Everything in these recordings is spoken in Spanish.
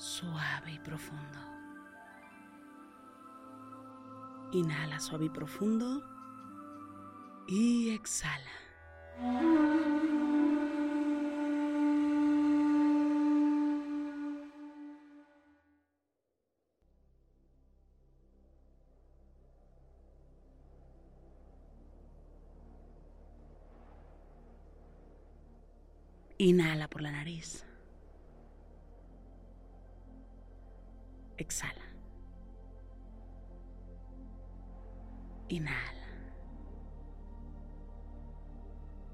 suave y profundo. Inhala suave y profundo. Y exhala. Inhala por la nariz. Exhala. Inhala.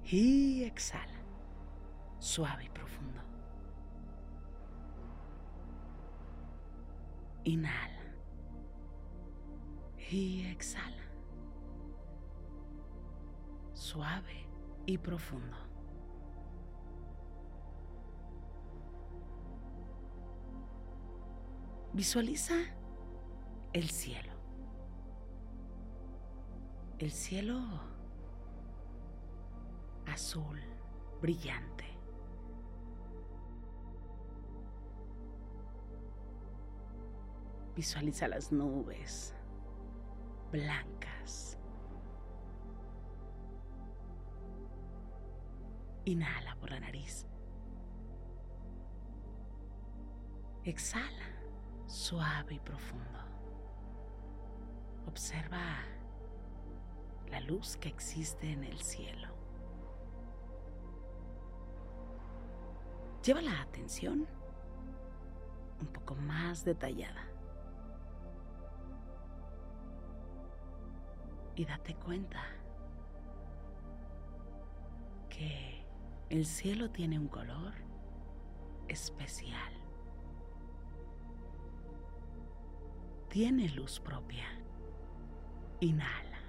Y exhala. Suave y profundo. Inhala. Y exhala. Suave y profundo. Visualiza el cielo. El cielo azul, brillante. Visualiza las nubes blancas. Inhala por la nariz. Exhala suave y profundo. Observa la luz que existe en el cielo. Lleva la atención un poco más detallada. Y date cuenta que el cielo tiene un color especial. Tiene luz propia. Inhala.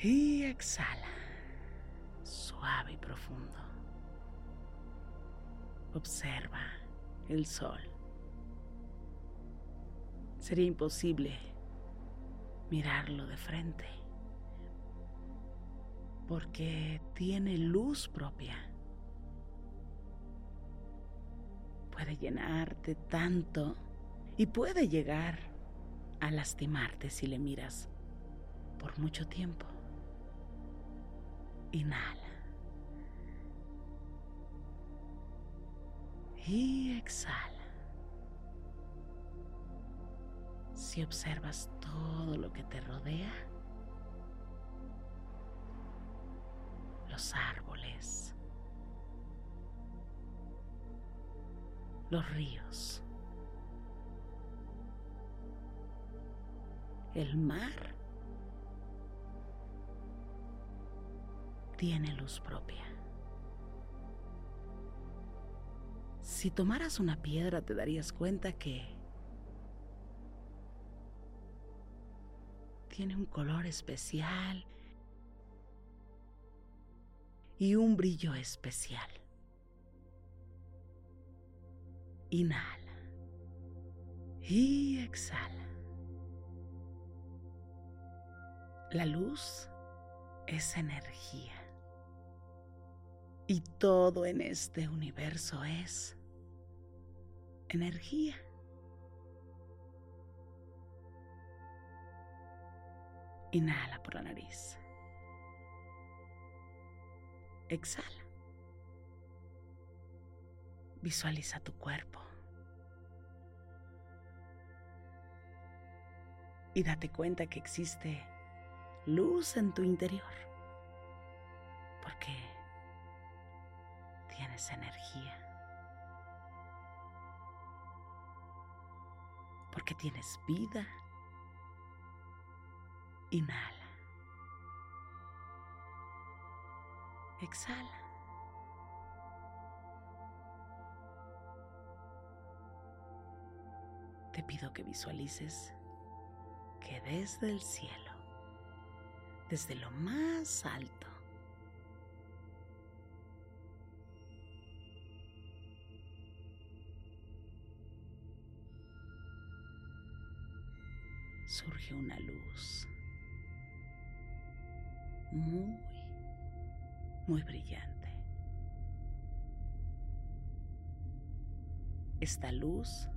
Y exhala. Suave y profundo. Observa el sol. Sería imposible mirarlo de frente porque tiene luz propia. puede llenarte tanto y puede llegar a lastimarte si le miras por mucho tiempo. Inhala. Y exhala. Si observas todo lo que te rodea, los árboles, los ríos, el mar tiene luz propia. Si tomaras una piedra te darías cuenta que tiene un color especial y un brillo especial. Inhala y exhala. La luz es energía. Y todo en este universo es energía. Inhala por la nariz. Exhala. Visualiza tu cuerpo. Y date cuenta que existe luz en tu interior. Porque tienes energía. Porque tienes vida. Inhala. Exhala. Te pido que visualices que desde el cielo, desde lo más alto, surge una luz muy, muy brillante. Esta luz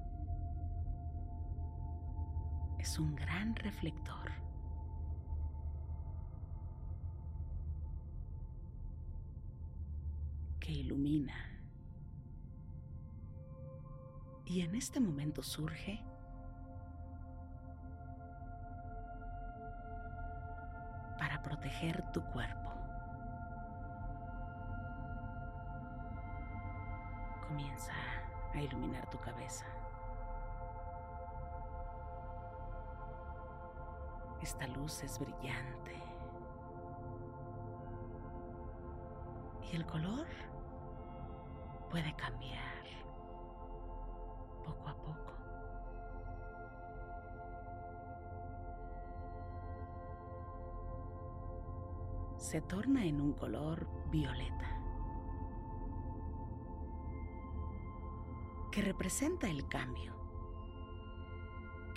es un gran reflector. que ilumina. Y en este momento surge para proteger tu cuerpo. Comienza a iluminar tu cabeza. Esta luz es brillante. Y el color puede cambiar poco a poco. Se torna en un color violeta, que representa el cambio,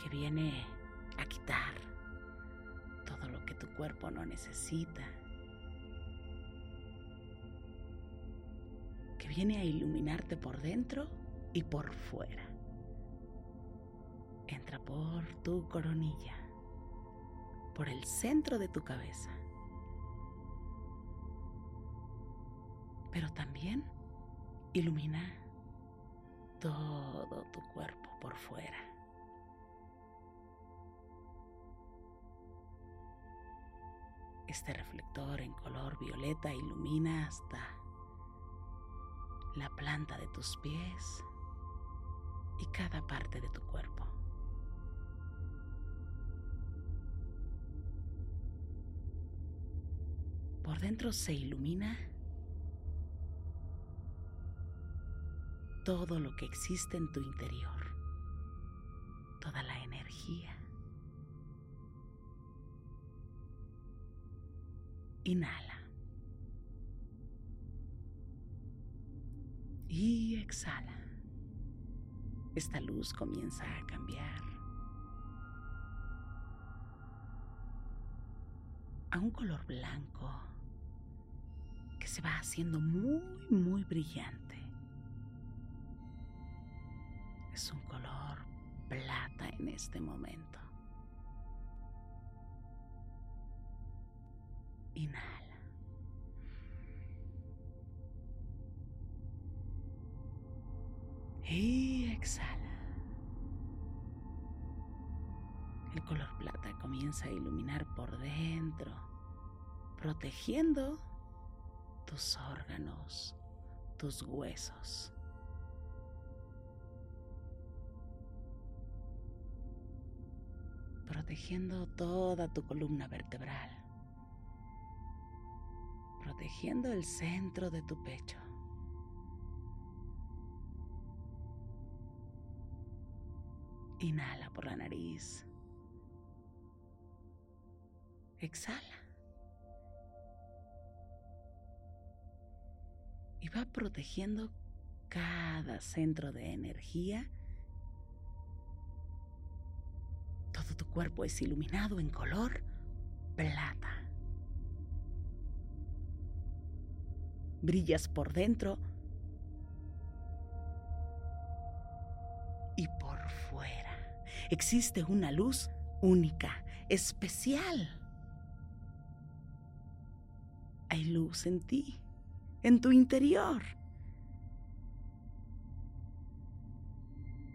que viene cuerpo no necesita, que viene a iluminarte por dentro y por fuera. Entra por tu coronilla, por el centro de tu cabeza, pero también ilumina todo tu cuerpo por fuera. Este reflector en color violeta ilumina hasta la planta de tus pies y cada parte de tu cuerpo. Por dentro se ilumina todo lo que existe en tu interior, toda la energía. Inhala. Y exhala. Esta luz comienza a cambiar a un color blanco que se va haciendo muy, muy brillante. Es un color plata en este momento. Inhala. Y exhala. El color plata comienza a iluminar por dentro, protegiendo tus órganos, tus huesos. protegiendo toda tu columna vertebral, protegiendo el centro de tu pecho. Inhala por la nariz. Exhala. Y va protegiendo cada centro de energía. Todo tu cuerpo es iluminado en color plata. Brillas por dentro y por fuera existe una luz única, especial. Hay luz en ti, en tu interior.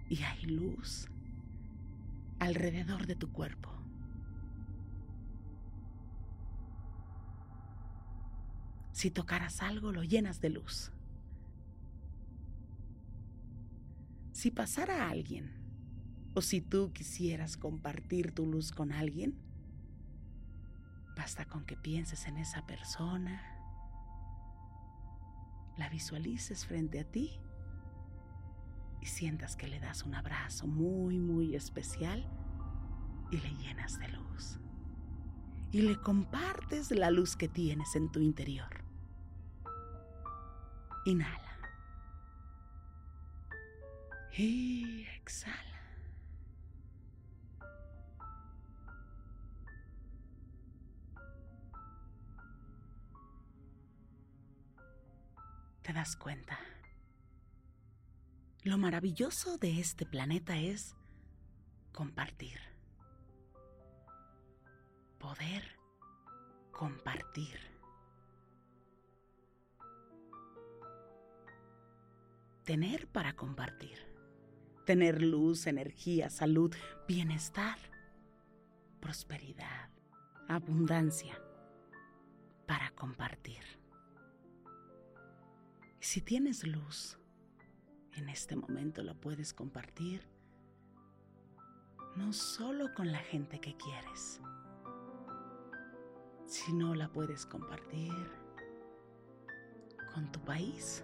Y hay luz alrededor de tu cuerpo. Si tocaras algo, lo llenas de luz. Si pasara alguien o si tú quisieras compartir tu luz con alguien, basta con que pienses en esa persona, la visualices frente a ti y sientas que le das un abrazo muy, muy especial y le llenas de luz. Y le compartes la luz que tienes en tu interior. Inhala. Y exhala. te das cuenta. Lo maravilloso de este planeta es compartir. Poder compartir. Tener para compartir. Tener luz, energía, salud, bienestar, prosperidad, abundancia para compartir. Si tienes luz, en este momento la puedes compartir no solo con la gente que quieres, sino la puedes compartir con tu país.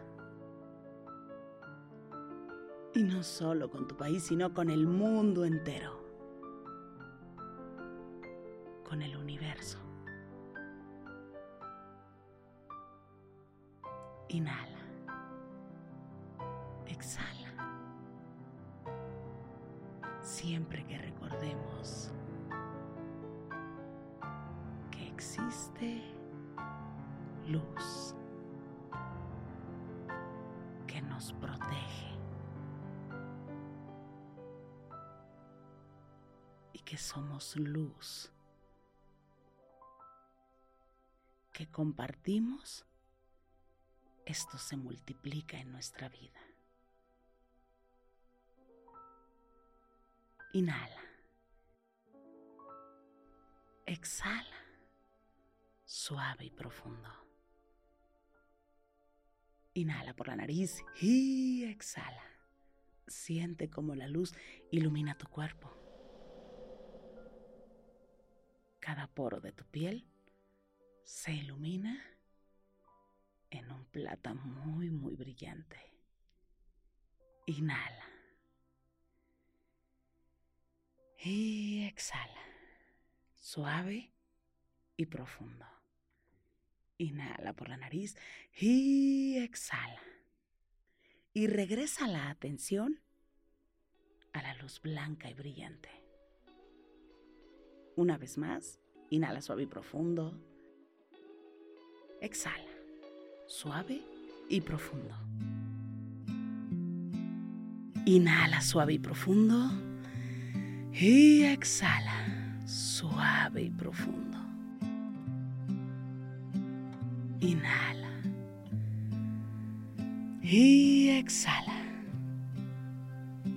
Y no solo con tu país, sino con el mundo entero, con el universo. Inhala. Exhala. Siempre que recordemos que existe luz que somos luz que compartimos, esto se multiplica en nuestra vida. Inhala. Exhala. Suave y profundo. Inhala por la nariz y exhala. Siente como la luz ilumina tu cuerpo. Cada poro de tu piel se ilumina en un plata muy, muy brillante. Inhala. Y exhala, suave y profundo. Inhala por la nariz y exhala. Y regresa la atención a la luz blanca y brillante. Una vez más, inhala suave y profundo. Exhala, suave y profundo. Inhala suave y profundo. Y exhala, suave y profundo. Inhala. Y exhala,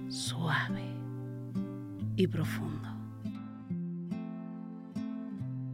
suave y profundo.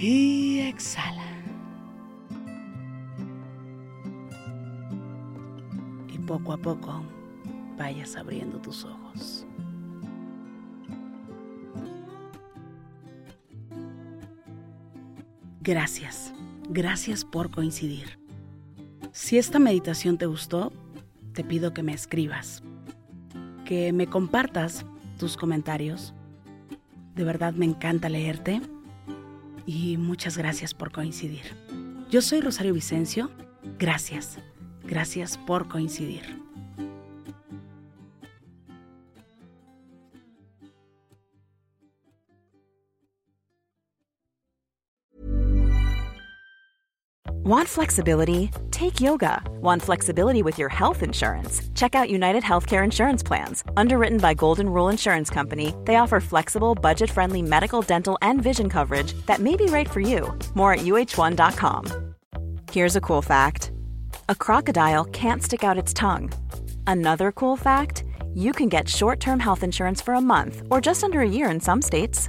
Y exhala. Y poco a poco vayas abriendo tus ojos. Gracias, gracias por coincidir. Si esta meditación te gustó, te pido que me escribas, que me compartas tus comentarios. De verdad me encanta leerte y muchas gracias por coincidir. Yo soy Rosario Vicencio. Gracias, gracias por coincidir. Want flexibility? Take yoga. Want flexibility with your health insurance? Check out United Healthcare Insurance Plans. Underwritten by Golden Rule Insurance Company, they offer flexible, budget friendly medical, dental, and vision coverage that may be right for you. More at uh1.com. Here's a cool fact a crocodile can't stick out its tongue. Another cool fact you can get short term health insurance for a month or just under a year in some states.